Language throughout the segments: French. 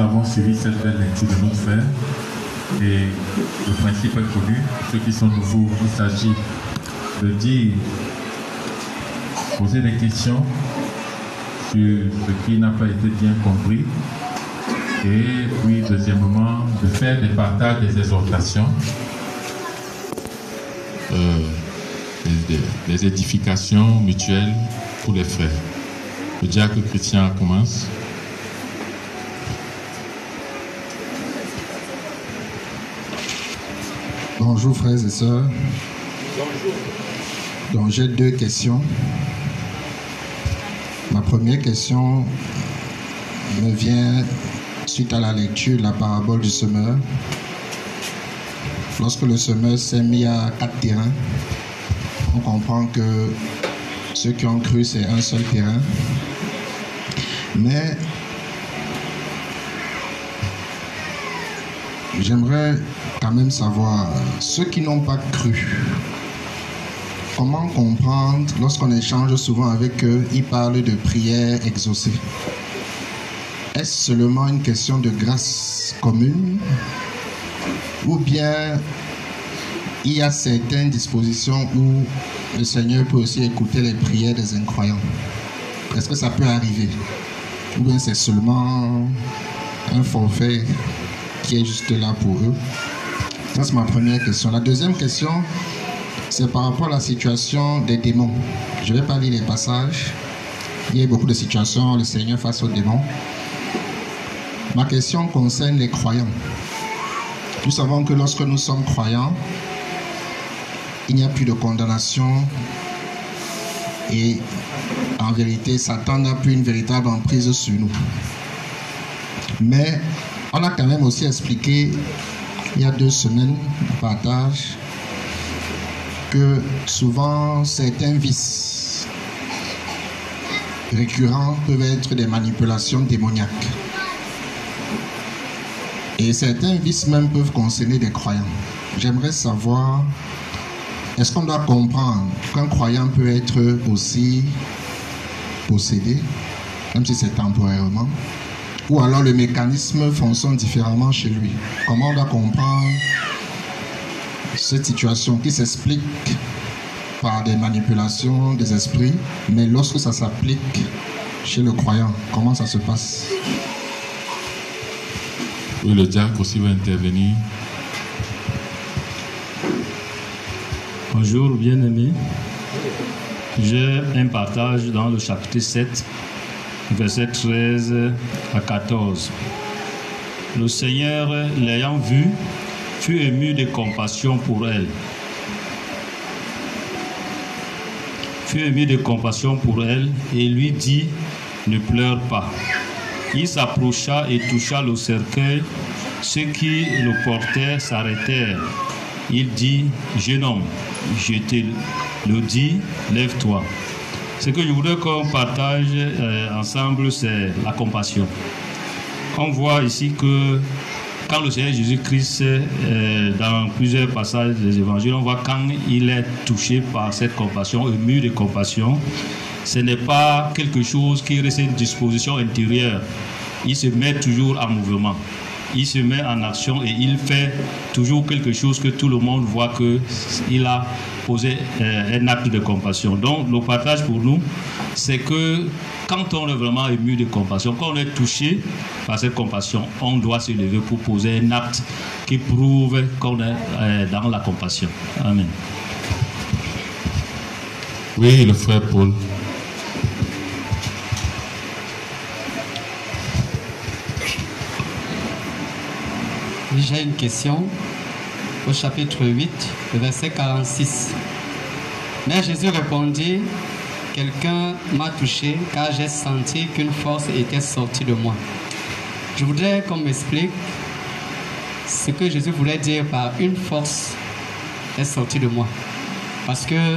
avons suivi cette belle lecture de notre frère. Et le principe est connu. Ceux qui sont nouveaux, il s'agit de dire, poser des questions sur ce qui n'a pas été bien compris. Et puis, deuxièmement, de faire des partages des exhortations. Euh, des, édifications mutuelles pour les frères. Le diacre chrétien commence. Bonjour frères et sœurs. Donc j'ai deux questions. Ma première question me vient suite à la lecture de la parabole du semeur. Lorsque le semeur s'est mis à quatre terrains, on comprend que ceux qui ont cru, c'est un seul terrain. Mais j'aimerais quand même savoir, ceux qui n'ont pas cru, comment comprendre, lorsqu'on échange souvent avec eux, ils parlent de prière exaucée. Est-ce seulement une question de grâce commune? Ou bien il y a certaines dispositions où le Seigneur peut aussi écouter les prières des incroyants? Est-ce que ça peut arriver? Ou bien c'est seulement un forfait qui est juste là pour eux? C'est ma première question. La deuxième question, c'est par rapport à la situation des démons. Je ne vais pas lire les passages. Il y a beaucoup de situations, le Seigneur face aux démons. Ma question concerne les croyants. Nous savons que lorsque nous sommes croyants, il n'y a plus de condamnation et en vérité, Satan n'a plus une véritable emprise sur nous. Mais on a quand même aussi expliqué il y a deux semaines, on partage que souvent certains vices récurrents peuvent être des manipulations démoniaques. Et certains vices même peuvent concerner des croyants. J'aimerais savoir, est-ce qu'on doit comprendre qu'un croyant peut être aussi possédé, même si c'est temporairement ou alors le mécanisme fonctionne différemment chez lui. Comment on doit comprendre cette situation qui s'explique par des manipulations des esprits, mais lorsque ça s'applique chez le croyant, comment ça se passe? Oui, le diacre aussi va intervenir. Bonjour, bien-aimés. J'ai un partage dans le chapitre 7 verset 13 à 14. Le Seigneur, l'ayant vue, fut ému de compassion pour elle. Fut ému de compassion pour elle et lui dit, ne pleure pas. Il s'approcha et toucha le cercueil. Ceux qui le portaient s'arrêtèrent. Il dit, jeune homme, je te le dis, lève-toi. Ce que je voudrais qu'on partage euh, ensemble, c'est la compassion. On voit ici que quand le Seigneur Jésus-Christ, euh, dans plusieurs passages des évangiles, on voit quand il est touché par cette compassion, ému de compassion, ce n'est pas quelque chose qui reste une disposition intérieure. Il se met toujours en mouvement il se met en action et il fait toujours quelque chose que tout le monde voit qu'il a posé euh, un acte de compassion. Donc le partage pour nous, c'est que quand on est vraiment ému de compassion, quand on est touché par cette compassion, on doit se lever pour poser un acte qui prouve qu'on est euh, dans la compassion. Amen. Oui, le frère Paul. J'ai une question au chapitre 8, verset 46. Mais Jésus répondit, quelqu'un m'a touché car j'ai senti qu'une force était sortie de moi. Je voudrais qu'on m'explique ce que Jésus voulait dire par une force est sortie de moi. Parce que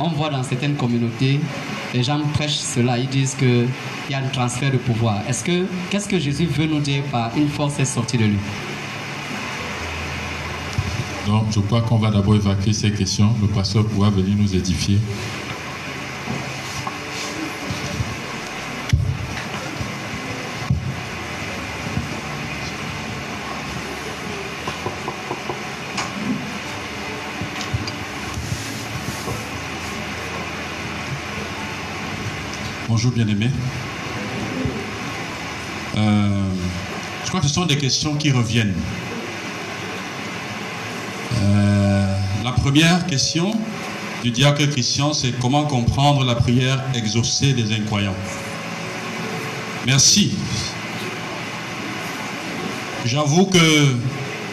on voit dans certaines communautés, les gens prêchent cela, ils disent qu'il y a un transfert de pouvoir. Est-ce que, qu'est-ce que Jésus veut nous dire par une force est sortie de lui? Donc, je crois qu'on va d'abord évacuer ces questions. Le pasteur pourra venir nous édifier. Bonjour bien-aimés. Euh, je crois que ce sont des questions qui reviennent. Euh, la première question du diacre Christian, c'est comment comprendre la prière exaucée des incroyants. Merci. J'avoue que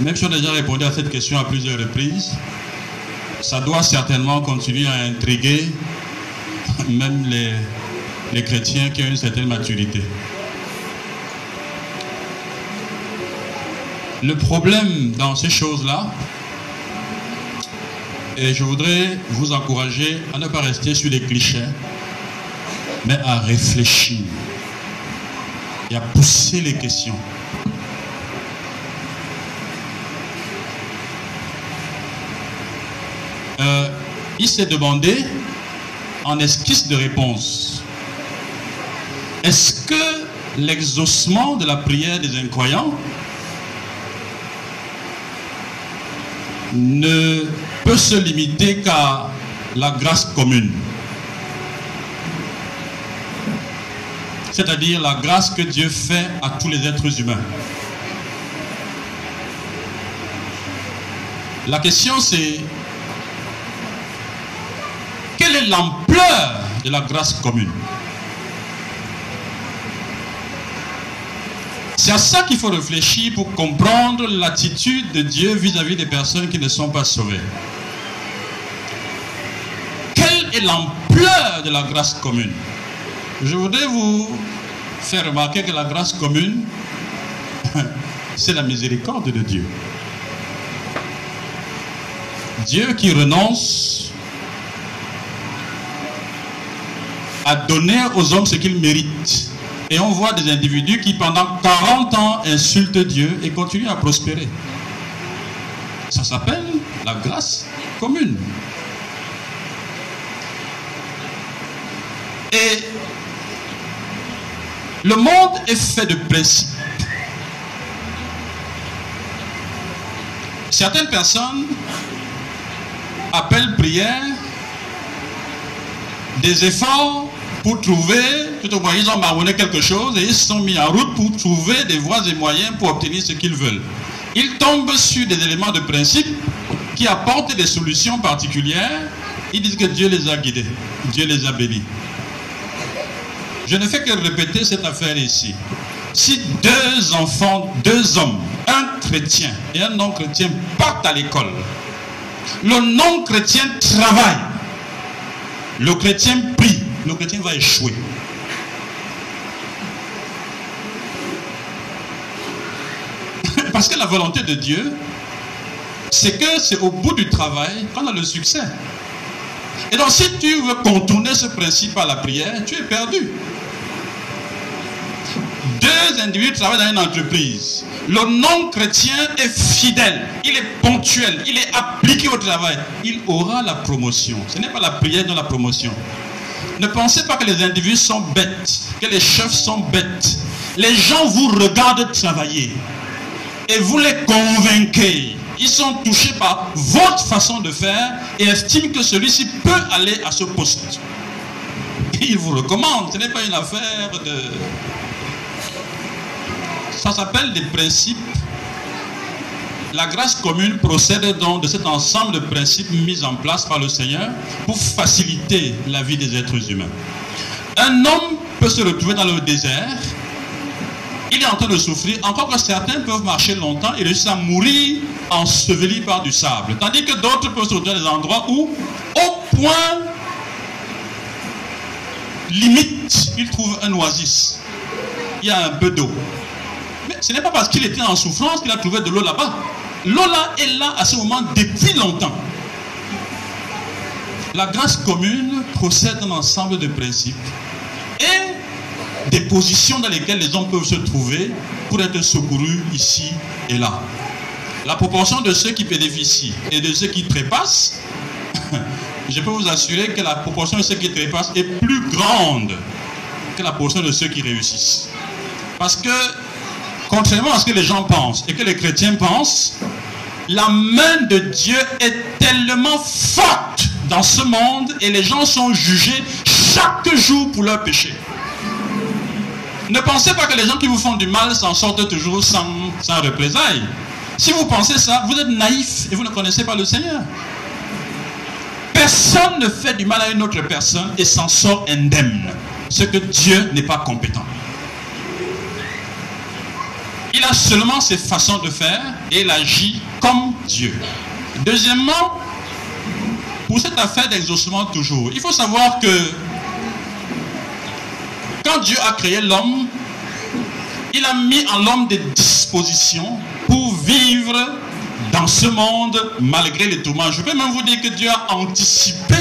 même si on a déjà répondu à cette question à plusieurs reprises, ça doit certainement continuer à intriguer même les, les chrétiens qui ont une certaine maturité. Le problème dans ces choses-là, et je voudrais vous encourager à ne pas rester sur les clichés, mais à réfléchir et à pousser les questions. Euh, il s'est demandé en esquisse de réponse, est-ce que l'exaucement de la prière des incroyants ne peut se limiter qu'à la grâce commune? C'est-à-dire la grâce que Dieu fait à tous les êtres humains. La question c'est, quelle est l'ampleur de la grâce commune? C'est à ça qu'il faut réfléchir pour comprendre l'attitude de Dieu vis-à-vis des personnes qui ne sont pas sauvées. Quelle est l'ampleur de la grâce commune? Je voudrais vous faire remarquer que la grâce commune, c'est la miséricorde de Dieu. Dieu qui renonce à donner aux hommes ce qu'ils méritent et on voit des individus qui pendant 40 ans insultent Dieu et continuent à prospérer. Ça s'appelle la grâce commune. Et le monde est fait de principes. Certaines personnes appellent prière des efforts pour trouver, tout au moins ils ont marronné quelque chose et ils se sont mis en route pour trouver des voies et moyens pour obtenir ce qu'ils veulent. Ils tombent sur des éléments de principe qui apportent des solutions particulières. Ils disent que Dieu les a guidés, Dieu les a bénis. Je ne fais que répéter cette affaire ici. Si deux enfants, deux hommes, un chrétien et un non-chrétien partent à l'école, le non-chrétien travaille, le chrétien prie, le chrétien va échouer. Parce que la volonté de Dieu, c'est que c'est au bout du travail qu'on a le succès. Et donc si tu veux contourner ce principe à la prière, tu es perdu. Deux individus travaillent dans une entreprise. Le non-chrétien est fidèle, il est ponctuel, il est appliqué au travail. Il aura la promotion. Ce n'est pas la prière dans la promotion. Ne pensez pas que les individus sont bêtes, que les chefs sont bêtes. Les gens vous regardent travailler et vous les convainquez. Ils sont touchés par votre façon de faire et estiment que celui-ci peut aller à ce poste. ils vous recommandent. Ce n'est pas une affaire de... Ça s'appelle des principes. La grâce commune procède donc de cet ensemble de principes mis en place par le Seigneur pour faciliter la vie des êtres humains. Un homme peut se retrouver dans le désert, il est en train de souffrir, encore que certains peuvent marcher longtemps et réussir à mourir ensevelis par du sable. Tandis que d'autres peuvent se retrouver dans des endroits où, au point limite, ils trouvent un oasis. Il y a un peu d'eau. Mais ce n'est pas parce qu'il était en souffrance qu'il a trouvé de l'eau là-bas. Là est là à ce moment depuis longtemps. La grâce commune procède d'un ensemble de principes et des positions dans lesquelles les hommes peuvent se trouver pour être secourus ici et là. La proportion de ceux qui bénéficient et de ceux qui trépassent, je peux vous assurer que la proportion de ceux qui trépassent est plus grande que la proportion de ceux qui réussissent. Parce que contrairement à ce que les gens pensent et que les chrétiens pensent, la main de Dieu est tellement forte dans ce monde et les gens sont jugés chaque jour pour leur péché. Ne pensez pas que les gens qui vous font du mal s'en sortent toujours sans, sans représailles. Si vous pensez ça, vous êtes naïf et vous ne connaissez pas le Seigneur. Personne ne fait du mal à une autre personne et s'en sort indemne. Ce que Dieu n'est pas compétent. Il a seulement ses façons de faire et il agit comme Dieu. Deuxièmement, pour cette affaire d'exaucement toujours, il faut savoir que quand Dieu a créé l'homme, il a mis en l'homme des dispositions pour vivre dans ce monde malgré les tourments. Je peux même vous dire que Dieu a anticipé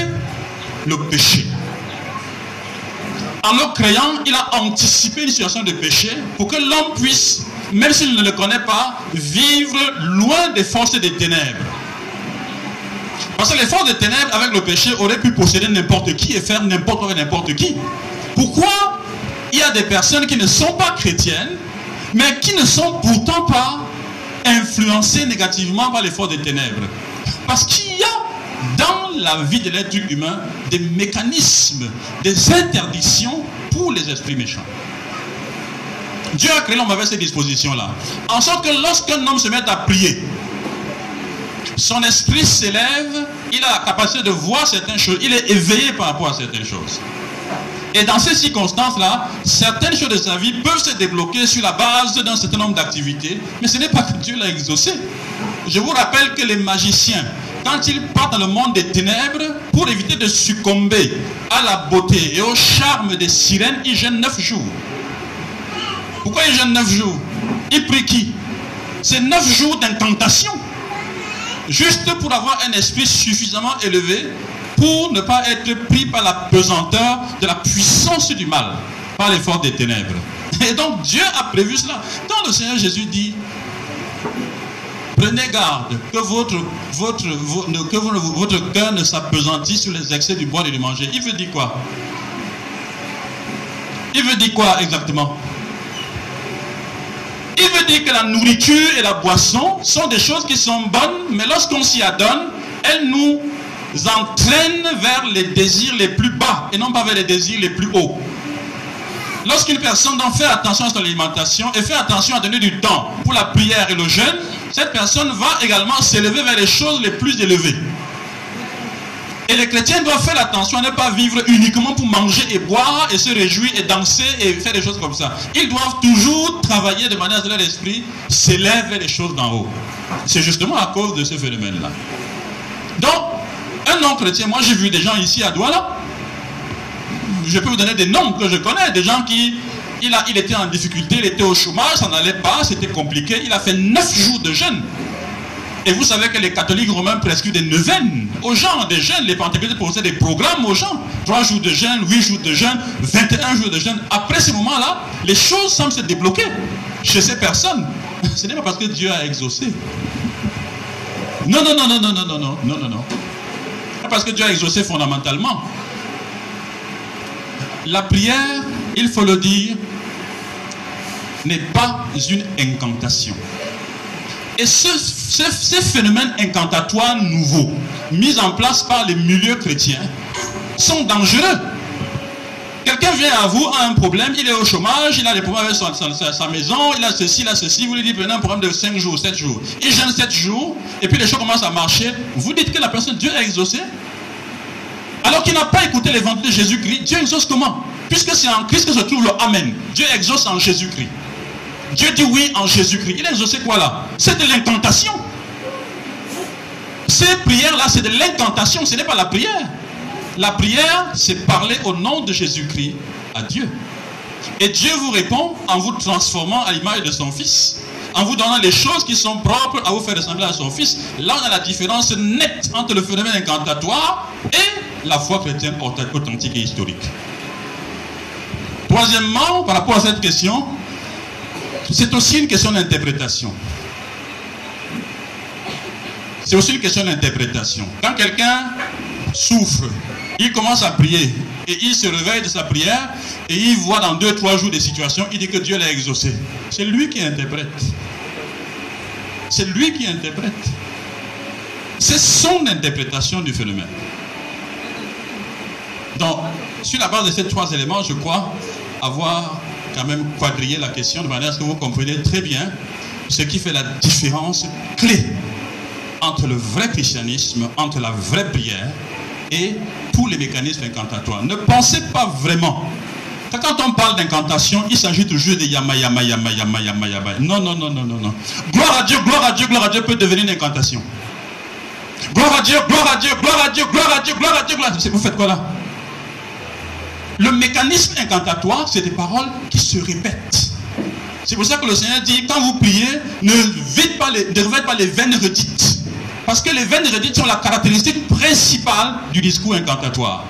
le péché. En le créant, il a anticipé une situation de péché pour que l'homme puisse, même s'il ne le connaît pas, vivre loin des forces des ténèbres. Parce que les forces des ténèbres, avec le péché, auraient pu posséder n'importe qui et faire n'importe quoi n'importe qui. Pourquoi il y a des personnes qui ne sont pas chrétiennes, mais qui ne sont pourtant pas influencées négativement par les forces des ténèbres? Parce qu'il y a dans la vie de l'être humain des mécanismes, des interdictions pour les esprits méchants. Dieu a créé l'homme avec ces dispositions-là. En sorte que lorsqu'un homme se met à prier, son esprit s'élève, il a la capacité de voir certaines choses, il est éveillé par rapport à certaines choses. Et dans ces circonstances-là, certaines choses de sa vie peuvent se débloquer sur la base d'un certain nombre d'activités, mais ce n'est pas que Dieu l'a exaucé. Je vous rappelle que les magiciens, quand ils partent dans le monde des ténèbres, pour éviter de succomber à la beauté et au charme des sirènes, ils gênent neuf jours. Pourquoi ils gênent neuf jours Ils prient qui C'est neuf jours d'incantation. Juste pour avoir un esprit suffisamment élevé pour ne pas être pris par la pesanteur de la puissance du mal, par l'effort des ténèbres. Et donc Dieu a prévu cela. Quand le Seigneur Jésus dit, prenez garde que votre, votre, que votre cœur ne s'apesantisse sur les excès du bois et du manger. Il veut dire quoi? Il veut dire quoi exactement? Il veut dire que la nourriture et la boisson sont des choses qui sont bonnes, mais lorsqu'on s'y adonne, elles nous entraînent vers les désirs les plus bas et non pas vers les désirs les plus hauts. Lorsqu'une personne fait attention à son alimentation et fait attention à donner du temps pour la prière et le jeûne, cette personne va également s'élever vers les choses les plus élevées. Et les chrétiens doivent faire attention à ne pas vivre uniquement pour manger et boire et se réjouir et danser et faire des choses comme ça. Ils doivent toujours travailler de manière à ce que leur esprit s'élève les choses d'en haut. C'est justement à cause de ce phénomène-là. Donc, un non-chrétien, moi j'ai vu des gens ici à Douala, je peux vous donner des noms que je connais, des gens qui, il, a, il était en difficulté, il était au chômage, ça n'allait pas, c'était compliqué, il a fait neuf jours de jeûne. Et vous savez que les catholiques romains prescrivent des neuvaines aux gens, des jeunes, les pentecôtistes posaient des programmes aux gens. Trois jours de jeûne, huit jours de jeûne, 21 jours de jeûne. Après ce moment-là, les choses semblent se débloquer chez ces personnes. Ce n'est pas parce que Dieu a exaucé. Non, non, non, non, non, non, non, non, non, non, non. Parce que Dieu a exaucé fondamentalement. La prière, il faut le dire, n'est pas une incantation. Et ce, ces phénomènes incantatoires nouveaux, mis en place par les milieux chrétiens, sont dangereux. Quelqu'un vient à vous, a un problème, il est au chômage, il a des problèmes avec sa, maison, il a ceci, il a ceci, vous lui dites, un problème de 5 jours, 7 jours. Il gêne 7 jours, et puis les choses commencent à marcher. Vous dites que la personne, Dieu a exaucé alors qu'il n'a pas écouté l'évangile de Jésus-Christ, Dieu exauce comment? Puisque c'est en Christ que se trouve le Amen. Dieu exauce en Jésus-Christ. Dieu dit oui en Jésus-Christ. Il a exaucé quoi là? C'est de l'incantation. Ces prières-là, c'est de l'incantation, ce n'est pas la prière. La prière, c'est parler au nom de Jésus-Christ à Dieu. Et Dieu vous répond en vous transformant à l'image de son Fils, en vous donnant les choses qui sont propres à vous faire ressembler à son Fils. Là, on a la différence nette entre le phénomène incantatoire et la foi chrétienne authentique et historique. Troisièmement, par rapport à cette question, c'est aussi une question d'interprétation. C'est aussi une question d'interprétation. Quand quelqu'un souffre, il commence à prier et il se réveille de sa prière et il voit dans deux, trois jours des situations, il dit que Dieu l'a exaucé. C'est lui qui interprète. C'est lui qui interprète. C'est son interprétation du phénomène. Donc, Sur la base de ces trois éléments, je crois avoir quand même quadrillé la question de manière à ce que vous compreniez très bien ce qui fait la différence clé entre le vrai christianisme, entre la vraie prière et tous les mécanismes incantatoires. Ne pensez pas vraiment quand on parle d'incantation, il s'agit toujours de yama, yama, yama, yama, yama, yama. Non, non, non, non, non, non. Gloire à Dieu, gloire à Dieu, gloire à Dieu peut devenir une incantation. Gloire à Dieu, gloire à Dieu, gloire à Dieu, gloire à Dieu, gloire à Dieu, gloire à Dieu. Vous faites quoi là? Le mécanisme incantatoire, c'est des paroles qui se répètent. C'est pour ça que le Seigneur dit, quand vous priez, ne pas les, ne pas les veines redites. Parce que les veines redites sont la caractéristique principale du discours incantatoire.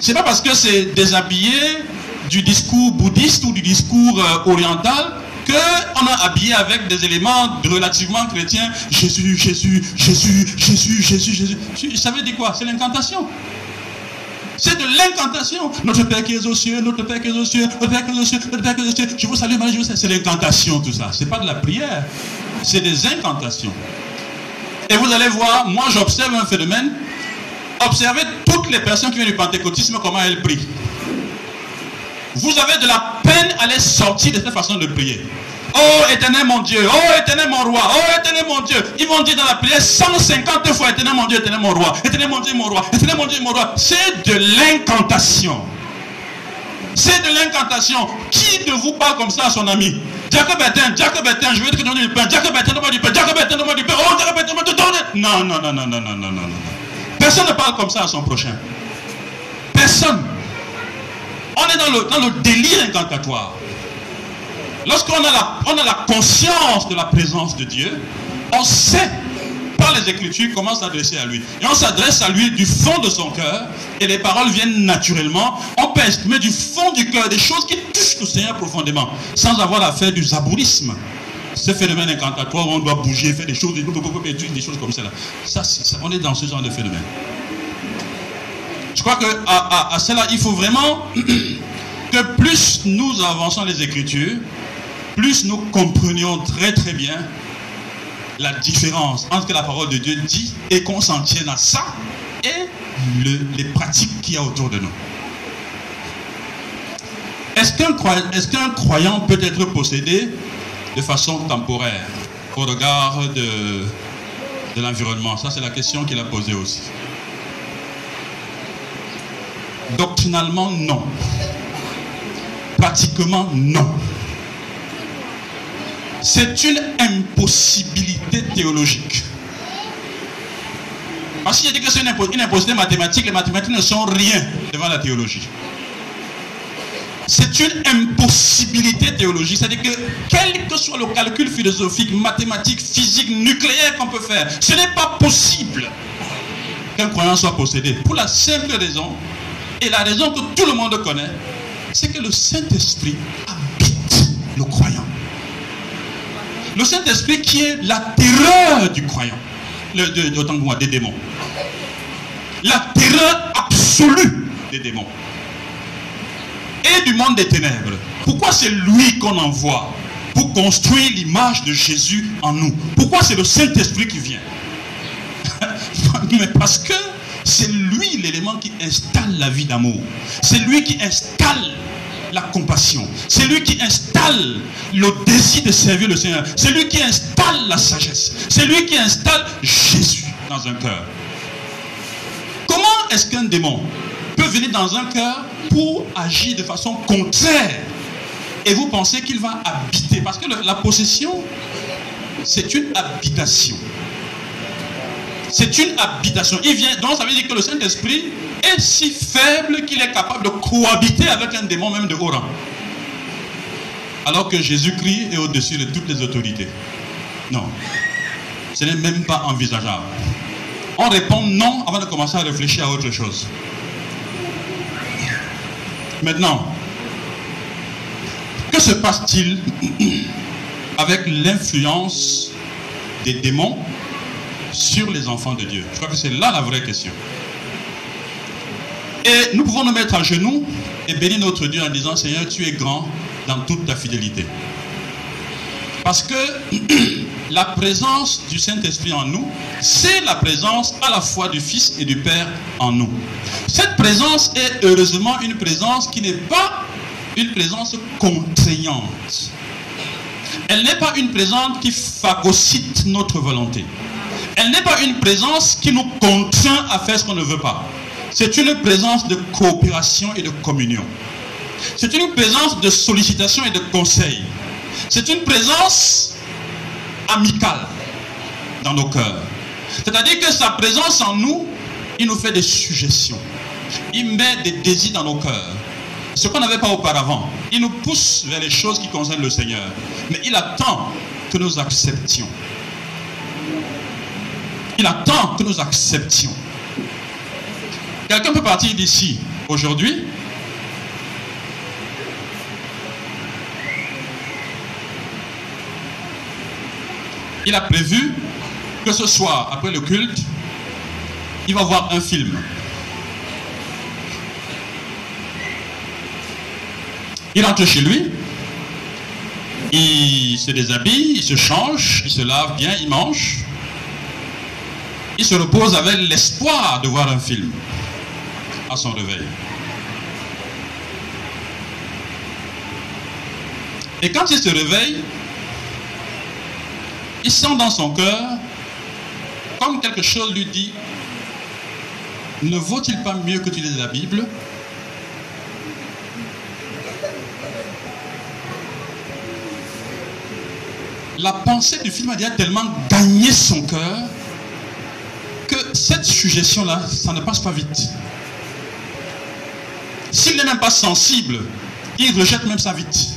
C'est pas parce que c'est déshabillé du discours bouddhiste ou du discours euh, oriental qu'on a habillé avec des éléments relativement chrétiens. Jésus, Jésus, Jésus, Jésus, Jésus, Jésus. Ça veut dire quoi? C'est l'incantation. C'est de l'incantation. Notre Père qui est aux cieux, notre Père qui est aux cieux, notre Père qui est aux cieux, notre Père qui est aux cieux. Je vous salue, Marie, je vous salue. C'est l'incantation, tout ça. C'est pas de la prière. C'est des incantations. Et vous allez voir, moi j'observe un phénomène. Observez toutes les personnes qui viennent du pentecôtisme, comment elles prient. Vous avez de la peine à les sortir de cette façon de prier. Oh éternel mon Dieu, oh éternel mon roi, oh éternel mon Dieu. Ils vont dire dans la prière 150 fois éternel mon Dieu, éternel mon roi, éternel mon Dieu, mon roi, éternel mon Dieu, mon roi. C'est de l'incantation. C'est de l'incantation. Qui de vous parle comme ça à son ami? Jacob Etin, Jacob Etin, je vais te donner du pain. Jacob Etin, donne-moi du pain. Jacob Etin, donne-moi du pain. Oh, Jacob Etin, donne-moi du pain. Non, non, non, non, non, non, non, non. Personne ne parle comme ça à son prochain. Personne. On est dans le, dans le délire incantatoire. Lorsqu'on a, la, a la conscience de la présence de Dieu, on sait par les Écritures comment s'adresser à lui. Et on s'adresse à lui du fond de son cœur et les paroles viennent naturellement. On peut exprimer du fond du cœur des choses qui touchent le Seigneur profondément, sans avoir à faire du zabourisme. Ce phénomène incantatoire où on doit bouger, faire des choses, des choses comme ça. ça, on est dans ce genre de phénomène. Je crois qu'à à, à cela, il faut vraiment que plus nous avançons les Écritures, plus nous comprenions très très bien la différence entre ce que la parole de Dieu dit et qu'on s'en tienne à ça et les pratiques qu'il y a autour de nous. Est-ce qu'un croyant, peut être possédé de façon temporaire au regard de, de l'environnement? Ça, c'est la question qu'il a posée aussi. Doctrinalement, non. Pratiquement, non c'est une impossibilité théologique. Parce qu'il dit que c'est une, impossibilité mathématique, les mathématiques ne sont rien devant la théologie. C'est une impossibilité théologique. C'est-à-dire que quel que soit le calcul philosophique, mathématique, physique, nucléaire qu'on peut faire, ce n'est pas possible qu'un croyant soit possédé. Pour la simple raison, et la raison que tout le monde connaît, c'est que le Saint-Esprit habite le croyant. Le Saint-Esprit qui est la terreur du croyant. Autant que des démons. La terreur absolue des démons. Et du monde des ténèbres. Pourquoi c'est lui qu'on envoie pour construire l'image de Jésus en nous? Pourquoi c'est le Saint-Esprit qui vient? Mais parce que c'est lui l'élément qui installe la vie d'amour. C'est lui qui installe la compassion. C'est lui qui installe le désir de servir le Seigneur. C'est lui qui installe la sagesse. C'est lui qui installe Jésus dans un cœur. Comment est-ce qu'un démon peut venir dans un cœur pour agir de façon contraire et vous pensez qu'il va habiter? Parce que la possession, c'est une habitation. C'est une habitation. Il vient, donc ça veut dire que le Saint-Esprit est si faible qu'il est capable de cohabiter avec un démon même de haut rang. Alors que Jésus-Christ est au-dessus de toutes les autorités. Non. Ce n'est même pas envisageable. On répond non avant de commencer à réfléchir à autre chose. Maintenant, que se passe-t-il avec l'influence des démons sur les enfants de Dieu? Je crois que c'est là la vraie question. Et nous pouvons nous mettre à genoux et bénir notre Dieu en disant Seigneur, tu es grand dans toute ta fidélité. Parce que la présence du Saint-Esprit en nous, c'est la présence à la fois du Fils et du Père en nous. Cette présence est heureusement une présence qui n'est pas une présence contraignante. Elle n'est pas une présence qui phagocyte notre volonté. Elle n'est pas une présence qui nous contraint à faire ce qu'on ne veut pas. C'est une présence de coopération et de communion. C'est une présence de sollicitation et de conseil. C'est une présence amicale dans nos cœurs. C'est-à-dire que sa présence en nous, il nous fait des suggestions. Il met des désirs dans nos cœurs. Ce qu'on n'avait pas auparavant. Il nous pousse vers les choses qui concernent le Seigneur. Mais il attend que nous acceptions. Il attend que nous acceptions. Quelqu'un peut partir d'ici aujourd'hui? Il a prévu que ce soir, après le culte, il va voir un film. Il entre chez lui, il se déshabille, il se change, il se lave bien, il mange. Il se repose avec l'espoir de voir un film son réveil. Et quand il se réveille, il sent dans son cœur comme quelque chose lui dit, ne vaut-il pas mieux que tu lises la Bible? La pensée du film a déjà tellement gagné son cœur que cette suggestion-là, ça ne passe pas vite. S'il n'est même pas sensible, il rejette même ça vite.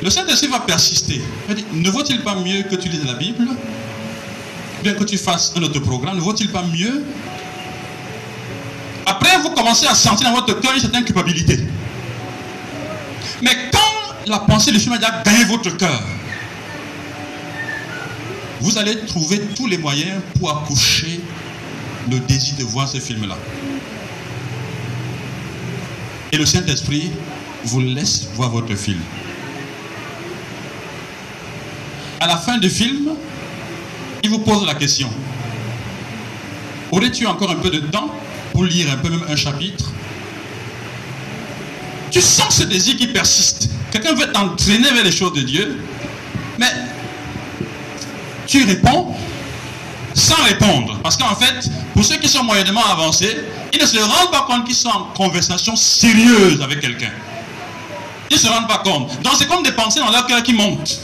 Le Saint-Esprit va persister. Ne vaut-il pas mieux que tu lises la Bible Bien que tu fasses un autre programme, ne vaut-il pas mieux? Après, vous commencez à sentir dans votre cœur une certaine culpabilité. Mais quand la pensée du film a déjà gagné votre cœur, vous allez trouver tous les moyens pour accoucher le désir de voir ce film-là. Et le Saint-Esprit vous laisse voir votre film. à la fin du film, il vous pose la question. Aurais-tu encore un peu de temps pour lire un peu même un chapitre? Tu sens ce désir qui persiste. Quelqu'un veut t'entraîner vers les choses de Dieu, mais tu réponds sans répondre. Parce qu'en fait, pour ceux qui sont moyennement avancés, ils ne se rendent pas compte qu'ils sont en conversation sérieuse avec quelqu'un. Ils ne se rendent pas compte. Donc c'est comme des pensées dans leur cœur qui montent.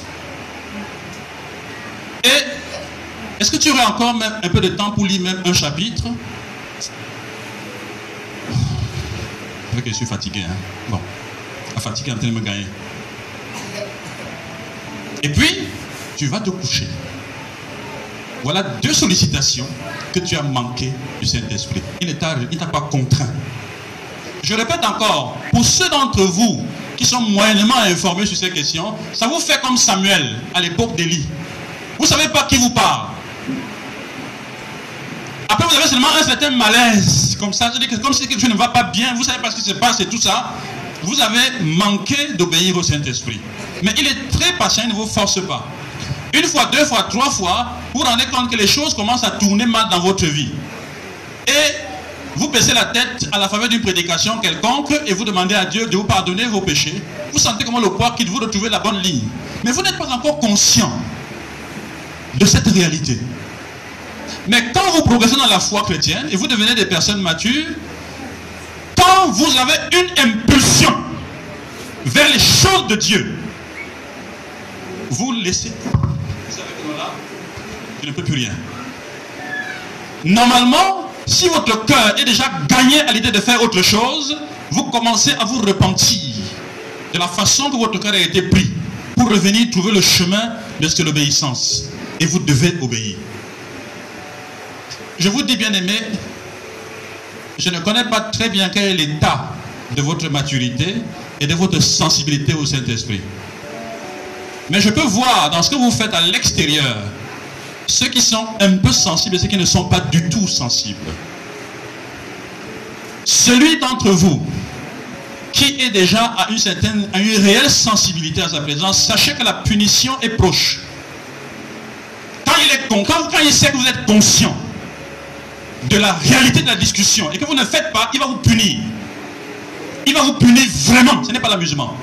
Et est-ce que tu aurais encore même un peu de temps pour lire même un chapitre? Je suis fatigué. Hein? Bon, la fatigue est en train de me gagner. Et puis, tu vas te coucher. Voilà deux sollicitations que tu as manqué du Saint-Esprit. Il ne t'a pas contraint. Je répète encore, pour ceux d'entre vous qui sont moyennement informés sur ces questions, ça vous fait comme Samuel à l'époque d'Élie. Vous ne savez pas qui vous parle. Après, vous avez seulement un certain malaise, comme ça, comme si quelque chose ne va pas bien, vous ne savez pas ce qui se passe et tout ça. Vous avez manqué d'obéir au Saint-Esprit. Mais il est très patient, il ne vous force pas. Une fois, deux fois, trois fois, vous rendez compte que les choses commencent à tourner mal dans votre vie. Et vous baissez la tête à la faveur d'une prédication quelconque et vous demandez à Dieu de vous pardonner vos péchés. Vous sentez comment le poids quitte vous de la bonne ligne. Mais vous n'êtes pas encore conscient de cette réalité. Mais quand vous progressez dans la foi chrétienne et vous devenez des personnes matures, quand vous avez une impulsion vers les choses de Dieu, vous laissez. Vous savez que là, je ne peux plus rien. Normalement, si votre cœur est déjà gagné à l'idée de faire autre chose, vous commencez à vous repentir de la façon que votre cœur a été pris pour revenir trouver le chemin de ce que l'obéissance et vous devez obéir. Je vous dis bien aimé, je ne connais pas très bien quel est l'état de votre maturité et de votre sensibilité au Saint-Esprit. Mais je peux voir dans ce que vous faites à l'extérieur ceux qui sont un peu sensibles et ceux qui ne sont pas du tout sensibles. Celui d'entre vous qui est déjà à une certaine, à une réelle sensibilité à sa présence, sachez que la punition est proche. il est con, quand, il sait que vous êtes conscient de la réalité de la discussion et que vous ne faites pas, il va vous punir. Il va vous punir vraiment. Ce n'est pas l'amusement.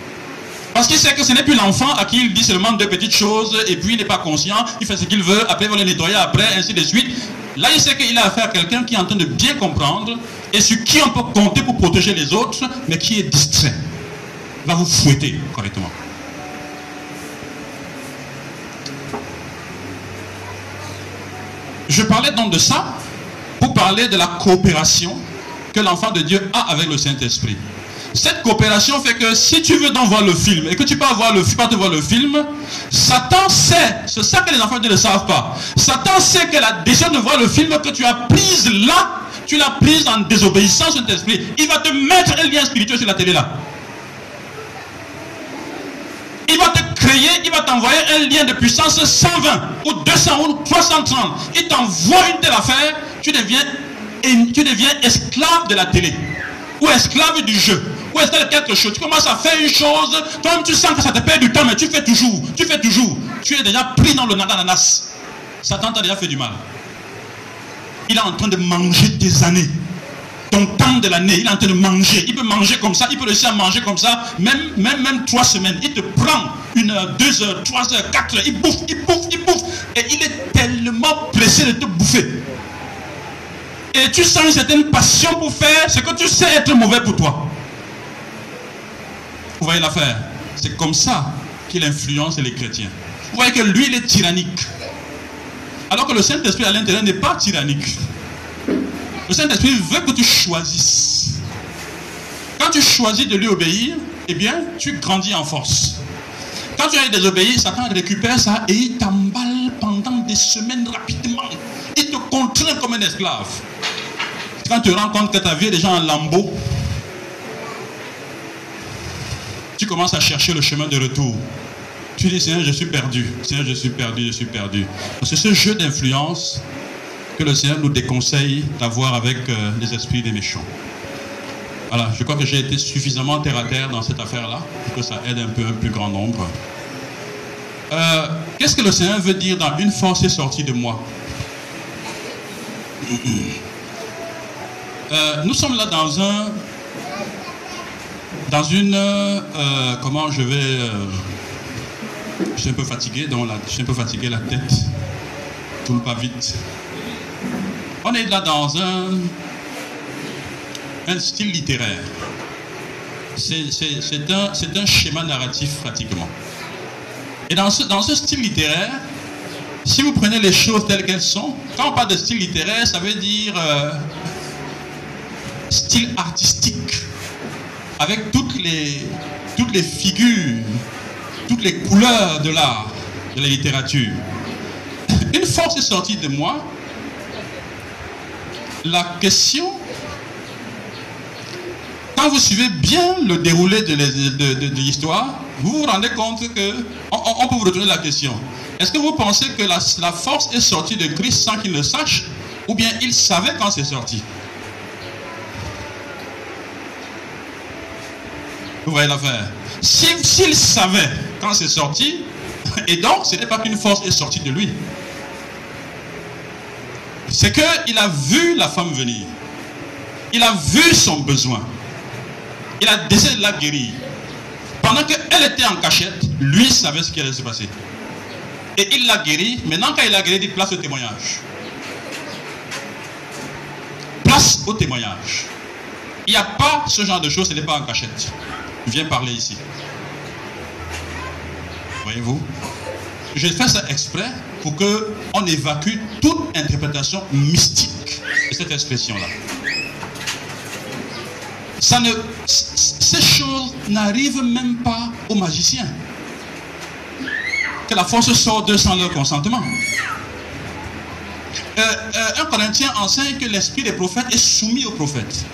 Parce qu'il sait que ce n'est plus l'enfant à qui il dit seulement deux petites choses et puis il n'est pas conscient, il fait ce qu'il veut, après il va le nettoyer après, ainsi de suite. Là, il sait qu'il a affaire à quelqu'un qui est en train de bien comprendre et sur qui on peut compter pour protéger les autres, mais qui est distrait. Il va vous fouetter correctement. Je parlais donc de ça pour parler de la coopération que l'enfant de Dieu a avec le Saint-Esprit. Cette coopération fait que si tu veux donc voir le film et que tu peux voir le, pas te voir le film, Satan sait, c'est ça que les enfants de ne savent pas. Satan sait que la décision de voir le film que tu as prise là, tu l'as prise en désobéissance au Saint-Esprit. Il va te mettre un lien spirituel sur la télé là. Il va te créer, il va t'envoyer un lien de puissance 120 ou 200 ou 330. Il t'envoie une telle affaire, tu deviens, tu deviens esclave de la télé ou esclave du jeu quelque chose. Tu commences à faire une chose, toi-même tu sens que ça te perd du temps, mais tu fais toujours, tu fais toujours. Tu es déjà pris dans le nananas. Satan t'a déjà fait du mal. Il est en train de manger des années ton temps de l'année, il est en train de manger. Il peut manger comme ça, il peut réussir à manger comme ça, même, même, même trois semaines. Il te prend une heure, deux heures, trois heures, quatre heures. Il bouffe, il bouffe, il bouffe. Et il est tellement pressé de te bouffer. Et tu sens une certaine passion pour faire ce que tu sais être mauvais pour toi. Vous voyez l'affaire C'est comme ça qu'il influence les chrétiens. Vous voyez que lui, il est tyrannique. Alors que le Saint-Esprit à l'intérieur n'est pas tyrannique. Le Saint-Esprit veut que tu choisisses. Quand tu choisis de lui obéir, eh bien, tu grandis en force. Quand tu as désobéi, Satan récupère ça et il t'emballe pendant des semaines rapidement. Il te contraint comme un esclave. Quand tu te rends compte que ta vie est déjà en lambeau, tu commences à chercher le chemin de retour. Tu dis, Seigneur, je suis perdu. Seigneur, je suis perdu, je suis perdu. C'est ce jeu d'influence que le Seigneur nous déconseille d'avoir avec euh, les esprits des méchants. Voilà, je crois que j'ai été suffisamment terre à terre dans cette affaire-là, pour que ça aide un peu un plus grand nombre. Euh, qu'est-ce que le Seigneur veut dire dans une force est sortie de moi? Euh, Nous sommes là dans un, dans une, comment je vais, je suis un peu fatigué, donc je suis un peu fatigué la tête, tourne pas vite. On est là dans un, un style littéraire. C'est un, un, schéma narratif pratiquement. Et dans ce, dans ce style littéraire, si vous prenez les choses telles qu'elles sont, quand on parle de style littéraire, ça veut dire euh, style artistique, avec toutes les, toutes les figures, toutes les couleurs de l'art, de la littérature. Une force est sortie de moi la question, quand vous suivez bien le déroulé de l'histoire, vous vous rendez compte que, on, peut vous retourner la question. Est-ce que vous pensez que la, la force est sortie de Christ sans qu'il le sache Ou bien il savait quand c'est sorti? Vous voyez l'affaire S'il savait quand c'est sorti, et donc ce n'est pas qu'une force est sortie de lui, c'est qu'il a vu la femme venir. Il a vu son besoin. Il a décidé de la guérir. Pendant qu'elle était en cachette, lui savait ce qui allait se passer. Et il l'a guérie. Maintenant, quand il l'a guérie, il dit place au témoignage. Place au témoignage. Il n'y a pas ce genre de choses, ce n'est pas en cachette. Viens parler ici. Voyez-vous? Je fais ça exprès pour qu'on évacue toute interprétation mystique de cette expression-là. Ces choses n'arrivent même pas aux magiciens. Que la force sort sans leur consentement. Euh, euh, un Corinthien enseigne que l'esprit des prophètes est soumis aux prophètes.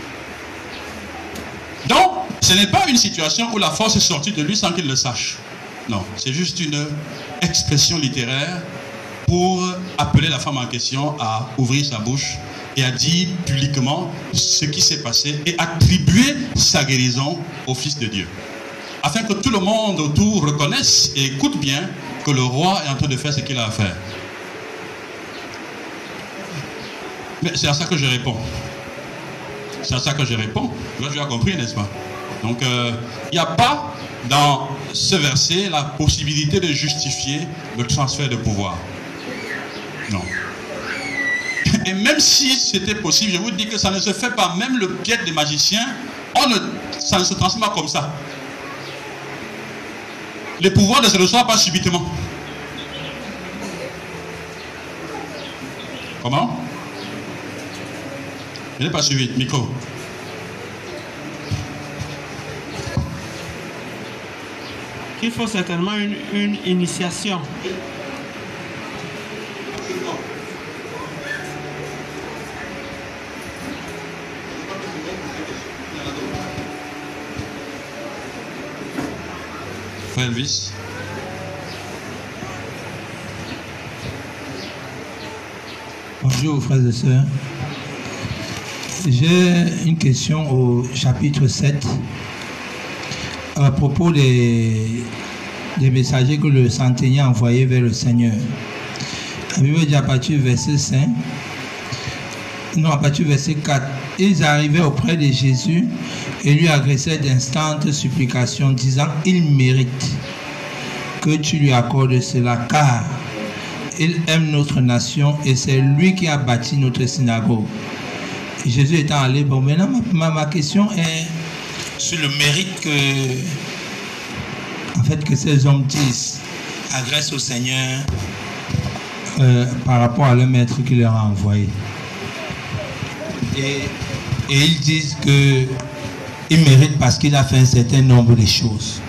Ce n'est pas une situation où la force est sortie de lui sans qu'il le sache. Non, c'est juste une expression littéraire pour appeler la femme en question à ouvrir sa bouche et à dire publiquement ce qui s'est passé et attribuer sa guérison au Fils de Dieu. Afin que tout le monde autour reconnaisse et écoute bien que le roi est en train de faire ce qu'il a à faire. Mais c'est à ça que je réponds. C'est à ça que je réponds. Vous avez compris, n'est-ce pas? Donc, euh, il n'y a pas dans ce verset la possibilité de justifier le transfert de pouvoir. Non. Et même si c'était possible, je vous dis que ça ne se fait pas. Même le pied des magiciens, on ne, ça ne se transmet pas comme ça. Les pouvoirs ne se reçoivent pas subitement. Comment? Je n'ai pas suivi. Micro. Il faut certainement une, une initiation. Elvis. Bonjour frères et sœurs. J'ai une question au chapitre 7 à propos des, des messagers que le centenier a vers le Seigneur. La Bible dit à partir du verset 5, non, à partir du verset 4, ils arrivaient auprès de Jésus et lui adressaient d'instantes supplications, disant, il mérite que tu lui accordes cela, car il aime notre nation et c'est lui qui a bâti notre synagogue. Jésus étant allé, bon, maintenant ma, ma- ma question est sur le mérite que, en fait, que ces hommes disent, adressent au Seigneur euh, par rapport à leur maître qui leur a envoyé. Et, ils disent que il mérite parce qu'il a fait un certain nombre de choses.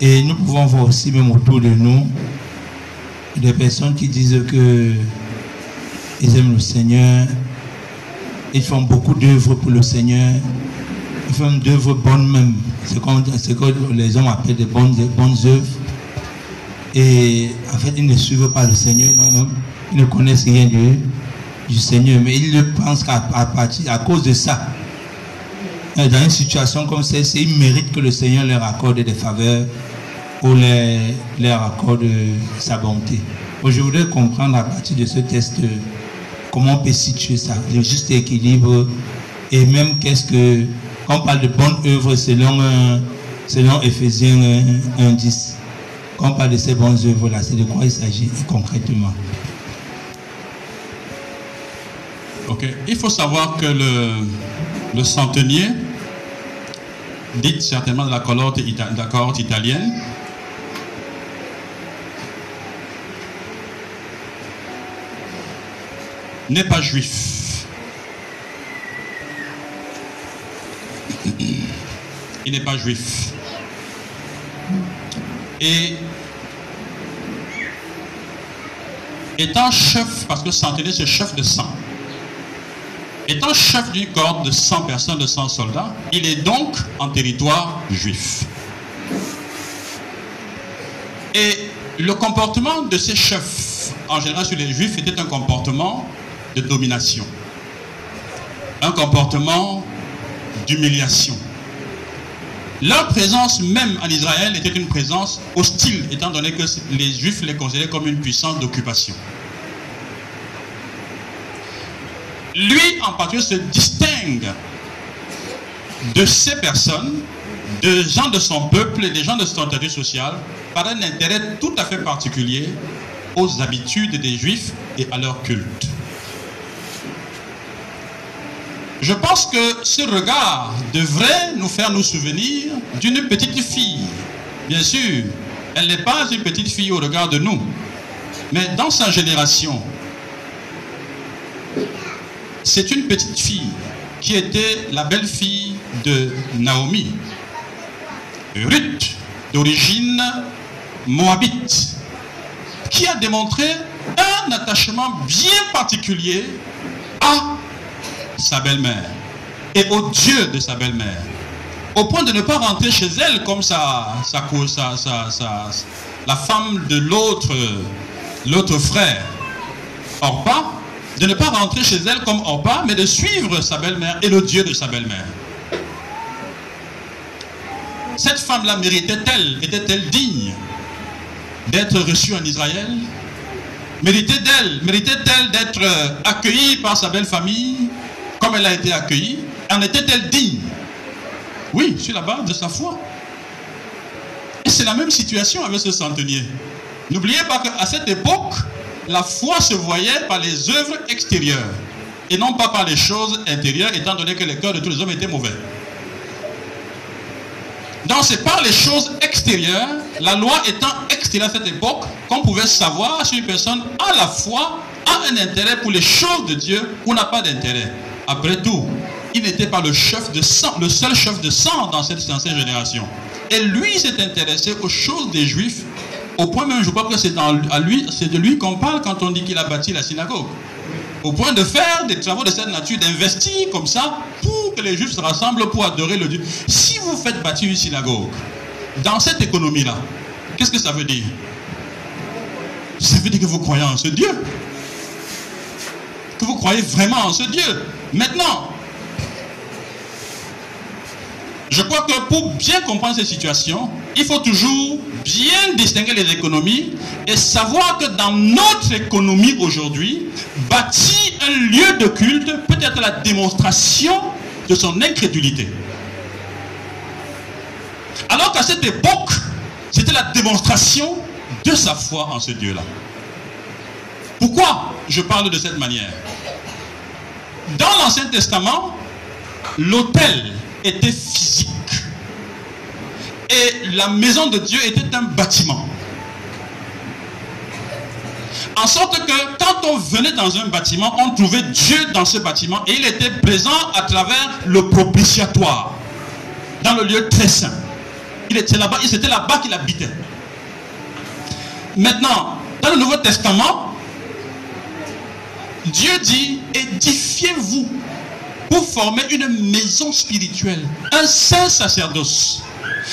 Et nous pouvons voir aussi même autour de nous des personnes qui disent que ils aiment le Seigneur, ils font beaucoup d'œuvres pour le Seigneur, font d'œuvres bonnes même, ce que les hommes appellent des bonnes, bonnes œuvres. Et en fait, ils ne suivent pas le Seigneur, non, ils ne connaissent rien du Seigneur, mais ils le pensent qu'à partir, à cause de ça, euh, dans une situation comme celle-ci, ils méritent que le Seigneur leur accorde des faveurs ou leur accorde sa bonté. Je voudrais comprendre à partir de ce test euh, comment on peut situer ça, le juste équilibre et même qu'est-ce que, quand on parle de bonne œuvre selon, euh, selon Ephésiens 1, 10, quand on parle de ces bonnes œuvres-là, c'est de quoi il s'agit concrètement? Ok. Il faut savoir que le, le centenier, dit certainement de la de la cohorte italienne, n'est pas juif. Il n'est pas juif. Et étant chef, parce que centenier c'est chef de sang, Étant chef d'une corde de 100 personnes, de 100 soldats, il est donc en territoire juif. Et le comportement de ces chefs, en général sur les juifs, était un comportement de domination. Un comportement d'humiliation. Leur présence même en Israël était une présence hostile, étant donné que les juifs les considéraient comme une puissance d'occupation. lui en particulier se distingue de ces personnes, de gens de son peuple et des gens de son statut social, par un intérêt tout à fait particulier aux habitudes des juifs et à leur culte. Je pense que ce regard devrait nous faire nous souvenir d'une petite fille. Bien sûr, elle n'est pas une petite fille au regard de nous, mais dans sa génération, c'est une petite fille qui était la belle-fille de Naomi, Ruth, d'origine moabite, qui a démontré un attachement bien particulier à sa belle-mère et au Dieu de sa belle-mère, au point de ne pas rentrer chez elle comme sa, sa, sa, sa, la femme de l'autre, l'autre frère, Orpa, de ne pas rentrer chez elle comme Orpa, mais de suivre sa belle-mère et le Dieu de sa belle-mère. Cette femme-là méritait-elle, était-elle digne d'être reçue en Israël? Méritait-elle méritait-elle d'être euh, accueillie par sa belle famille elle a été accueillie En était-elle digne? Oui, sur la base de sa foi. Et c'est la même situation avec ce centenier. N'oubliez pas qu'à cette époque, la foi se voyait par les œuvres extérieures et non pas par les choses intérieures, étant donné que le cœur de tous les hommes était mauvais. Donc c'est par les choses extérieures, la loi étant extérieure à cette époque, qu'on pouvait savoir si une personne a la foi, a un intérêt pour les choses de Dieu ou n'a pas d'intérêt. Après tout, il n'était pas le chef de sang, le seul chef de sang dans cette ancienne génération. Et lui s'est intéressé aux choses des Juifs, au point même, je crois que c'est de lui qu'on parle quand on dit qu'il a bâti la synagogue. Au point de faire des travaux de cette nature, d'investir comme ça pour que les Juifs se rassemblent pour adorer le Dieu. Si vous faites bâtir une synagogue, dans cette économie-là, qu'est-ce que ça veut dire? Ça veut dire que vous croyez en ce Dieu. Que vous croyez vraiment en ce Dieu. Maintenant, je crois que pour bien comprendre cette situation, il faut toujours bien distinguer les économies et savoir que dans notre économie aujourd'hui, bâtir un lieu de culte peut être la démonstration de son incrédulité. Alors qu'à cette époque, c'était la démonstration de sa foi en ce Dieu-là. Pourquoi je parle de cette manière? Dans l'Ancien Testament, l'autel était physique. Et la maison de Dieu était un bâtiment. En sorte que quand on venait dans un bâtiment, on trouvait Dieu dans ce bâtiment et il était présent à travers le propitiatoire, dans le lieu très saint. Il était là-bas, c'était là-bas qu'il habitait. Maintenant, dans le Nouveau Testament, Dieu dit, édifiez-vous pour former une maison spirituelle, un saint sacerdoce.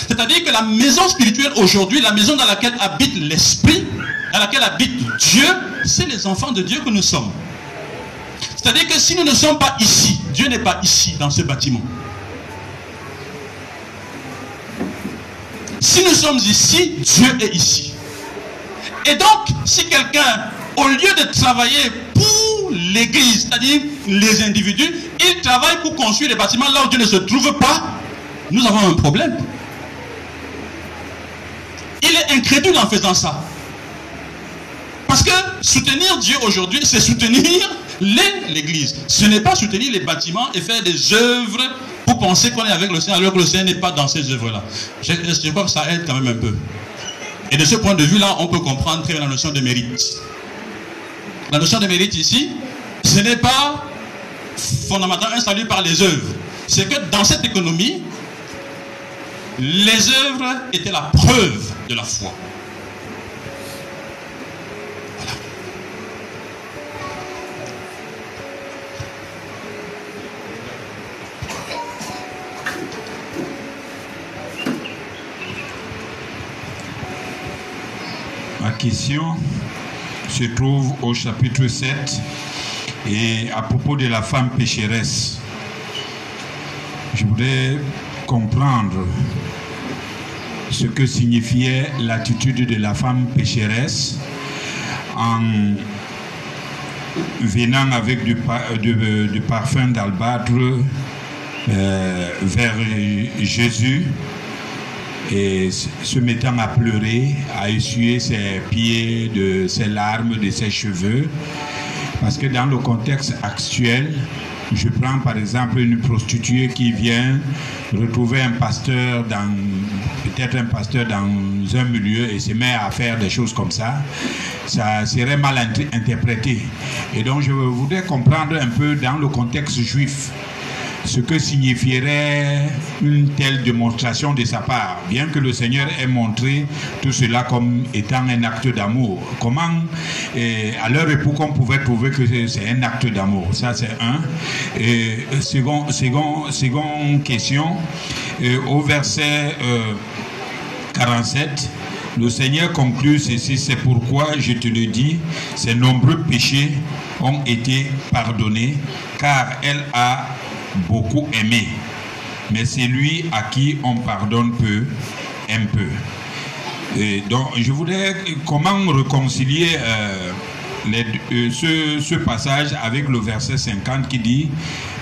C'est-à-dire que la maison spirituelle aujourd'hui, la maison dans laquelle habite l'Esprit, dans laquelle habite Dieu, c'est les enfants de Dieu que nous sommes. C'est-à-dire que si nous ne sommes pas ici, Dieu n'est pas ici, dans ce bâtiment. Si nous sommes ici, Dieu est ici. Et donc, si quelqu'un, au lieu de travailler pour l'église, c'est-à-dire les individus, il travaille pour construire des bâtiments là où Dieu ne se trouve pas, nous avons un problème. Il est incrédule en faisant ça. Parce que soutenir Dieu aujourd'hui, c'est soutenir l'Église. Ce n'est pas soutenir les bâtiments et faire des œuvres pour penser qu'on est avec le Seigneur alors que le Seigneur n'est pas dans ces œuvres-là. Je, je, crois que ça aide quand même un peu. Et de ce point de vue-là, on peut comprendre très bien la notion de mérite. La notion de mérite ici, ce n'est pas fondamentalement installé par les œuvres. C'est que dans cette économie, les œuvres étaient la preuve de la foi. Voilà. Ma question se trouve au chapitre 7 et à propos de la femme pécheresse. Je voudrais comprendre ce que signifiait l'attitude de la femme pécheresse en venant avec du, du, du parfum d'albâtre euh, vers Jésus et se mettant à pleurer, à essuyer ses pieds de ses larmes, de ses cheveux. Parce que dans le contexte actuel, je prends par exemple une prostituée qui vient retrouver un pasteur dans peut-être un pasteur dans un milieu et se met à faire des choses comme ça, ça serait mal interprété. Et donc je voudrais comprendre un peu dans le contexte juif ce que signifierait une telle démonstration de sa part, bien que le Seigneur ait montré tout cela comme étant un acte d'amour. Comment, eh, à leur époque, on pouvait trouver que c'est un acte d'amour? Ça, c'est un. Et second, second, second question, eh, au verset euh, 47, le Seigneur conclut ceci, c'est pourquoi je te le dis, ses nombreux péchés ont été pardonnés, car elle a beaucoup aimé. Mais c'est lui à qui on pardonne peu, un peu. Et donc, je voudrais comment réconcilier euh, euh, ce, passage avec le verset 50 qui dit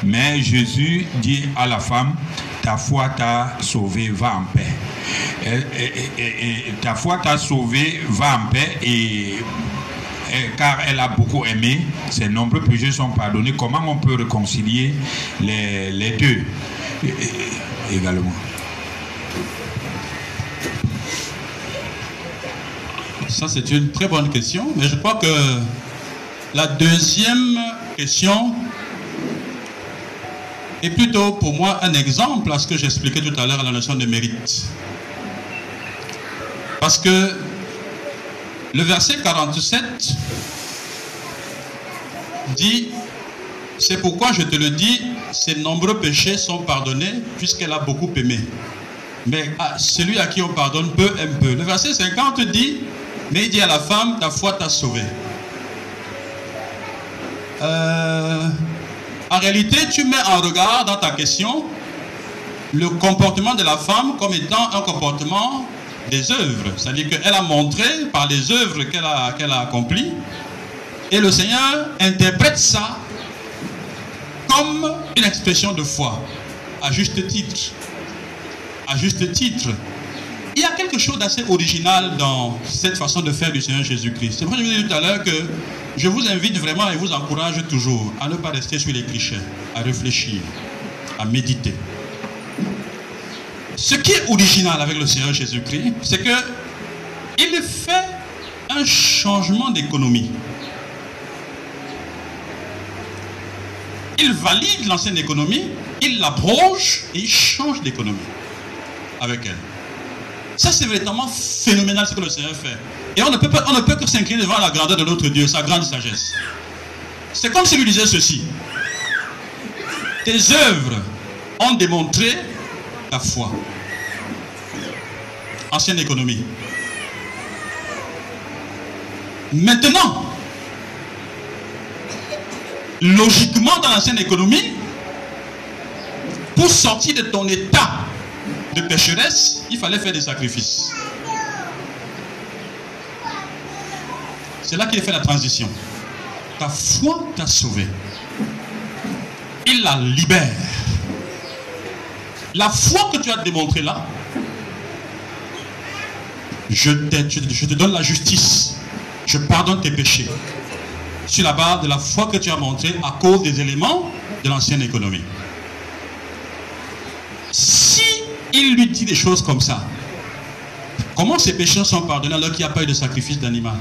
Mais Jésus dit à la femme Ta foi t'a sauvé, va en paix. Et- ta foi t'a sauvé, va en paix. Et- car elle a beaucoup aimé, ses nombreux péchés sont pardonnés. Comment on peut réconcilier les, les deux Et- et- également? Ça, c'est une très bonne question, mais je crois que la deuxième question est plutôt pour moi un exemple à ce que j'expliquais tout à l'heure à la notion de mérite. Parce que le verset 47 dit, c'est pourquoi je te le dis, ses nombreux péchés sont pardonnés puisqu'elle a beaucoup aimé. Mais à celui à qui on pardonne peu aime peu. Le verset 50 dit, mais il dit à la femme, ta foi t'a sauvé. Euh, en réalité, tu mets en regard dans ta question le comportement de la femme comme étant un comportement des œuvres. C'est-à-dire qu'elle a montré par les œuvres qu'elle a, qu'elle a accomplies. Et le Seigneur interprète ça comme une expression de foi, à juste titre. À juste titre. Il y a quelque chose d'assez original dans cette façon de faire du Seigneur Jésus-Christ. C'est pour je vous ai dit tout à l'heure que je vous invite vraiment et vous encourage toujours à ne pas rester sur les clichés, à réfléchir, à méditer. Ce qui est original avec le Seigneur Jésus-Christ, c'est que il fait un changement d'économie. Il valide l'ancienne économie, il l'abroge et il change d'économie avec elle. Ça, c'est véritablement phénoménal ce que le Seigneur fait. Et on ne peut, on ne peut que s'incliner devant la grandeur de notre Dieu, sa grande sagesse. C'est comme s'il lui disait ceci. Tes œuvres ont démontré ta foi. Ancienne économie. Maintenant, logiquement dans l'ancienne économie, pour sortir de ton état de pécheresse, il fallait faire des sacrifices. C'est là qu'il fait la transition. Ta foi t'a sauvé. Il la libère. La foi que tu as démontrée là, je te, donne la justice. Je pardonne tes péchés. Sur la base de la foi que tu as montrée à cause des éléments de l'ancienne économie. Si il lui dit des choses comme ça, comment ces péchés sont pardonnés alors qu'il n'y a pas eu de sacrifice d'animal?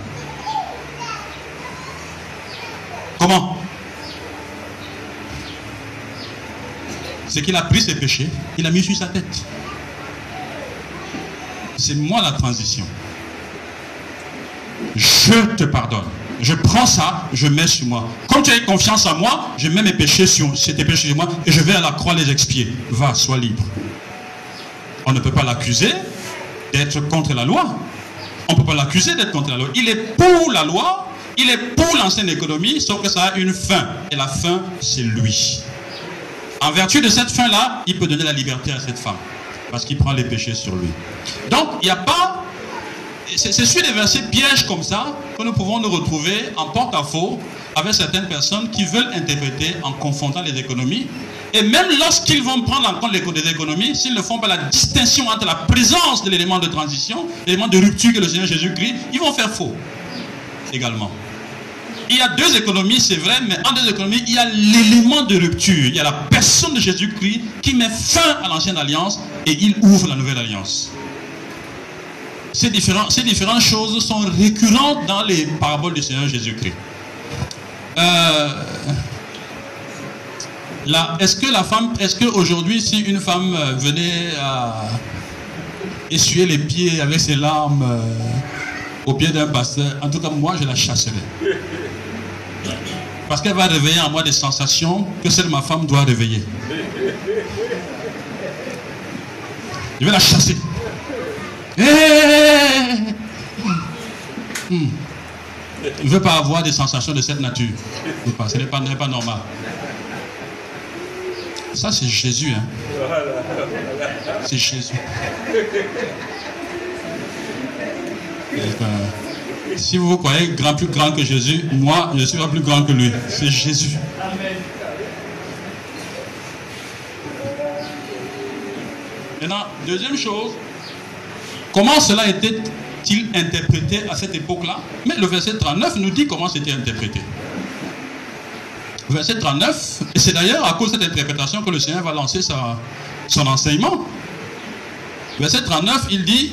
Comment? C'est qu'il a pris ses péchés, il a mis sur sa tête. C'est moi la transition. Je te pardonne. Je prends ça, je mets sur moi. Comme tu as confiance en moi, je mets mes péchés sur, sur tes péchés sur moi et je vais à la croix les expier. Va, sois libre. On ne peut pas l'accuser d'être contre la loi. On ne peut pas l'accuser d'être contre la loi. Il est pour la loi, il est pour l'ancienne économie, sauf que ça a une fin. Et la fin, c'est lui. En vertu de cette fin-là, il peut donner la liberté à cette femme. Parce qu'il prend les péchés sur lui. Donc, il n'y a pas... C'est sur des versets pièges comme ça que nous pouvons nous retrouver en porte-à-faux avec certaines personnes qui veulent interpréter en confondant les économies. Et même lorsqu'ils vont prendre en compte les économies, s'ils ne font pas la distinction entre la présence de l'élément de transition, l'élément de rupture que le Seigneur Jésus-Christ, ils vont faire faux également. Il y a deux économies, c'est vrai, mais en deux économies, il y a l'élément de rupture. Il y a la personne de Jésus-Christ qui met fin à l'ancienne alliance et il ouvre la nouvelle alliance. Ces, différentes choses sont récurrentes dans les paraboles du Seigneur Jésus-Christ. Euh, est-ce que la femme, est-ce qu'aujourd'hui, si une femme euh, venait à essuyer les pieds avec ses larmes euh, au pied d'un pasteur, en tout cas, moi, je la chasserais. Parce qu'elle va réveiller en moi des sensations que seule ma femme doit réveiller. Je vais la chasser. Eh Hmm. Je ne veux pas avoir des sensations de cette nature. Ce n'est pas, normal. Ça, c'est Jésus. Hein. C'est Jésus. Si vous vous croyez grand, plus grand que Jésus, moi, je suis pas plus grand que lui. C'est Jésus. Maintenant, deuxième chose, comment cela était-il interprété à cette époque-là? Mais le verset 39 nous dit comment c'était interprété. Verset 39, et c'est d'ailleurs à cause de cette interprétation que le Seigneur va lancer son enseignement. Verset 39, il dit,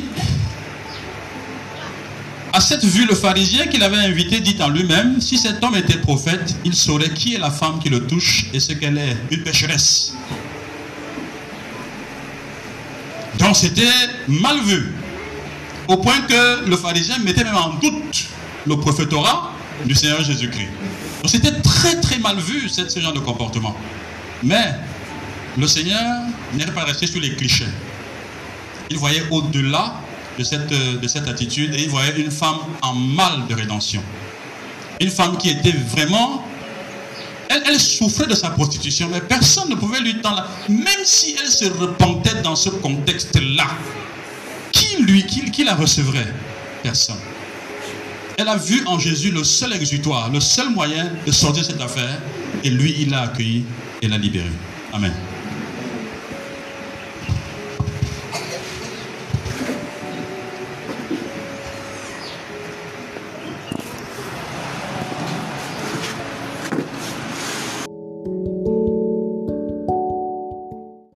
à cette vue, le pharisien qui l'avait invité dit en lui-même, si cet homme était prophète, il saurait qui est la femme qui le touche et ce qu'elle est, une pécheresse. Donc c'était mal vu, au point que le pharisien mettait même en doute le prophétorat du Seigneur Jésus-Christ. Donc c'était très très mal vu ce genre de comportement. Mais le Seigneur n'est pas resté sur les clichés. Il voyait au-delà de cette, de cette attitude et il voyait une femme en mal de rédemption. Une femme qui était vraiment... Elle, elle souffrait de sa prostitution, mais personne ne pouvait lui tendre... Même si elle se repentait dans ce contexte-là, qui lui, qui, qui la recevrait? Personne. Elle a vu en Jésus le seul exutoire, le seul moyen de sortir cette affaire, et lui, il l'a accueilli et l'a libéré. Amen.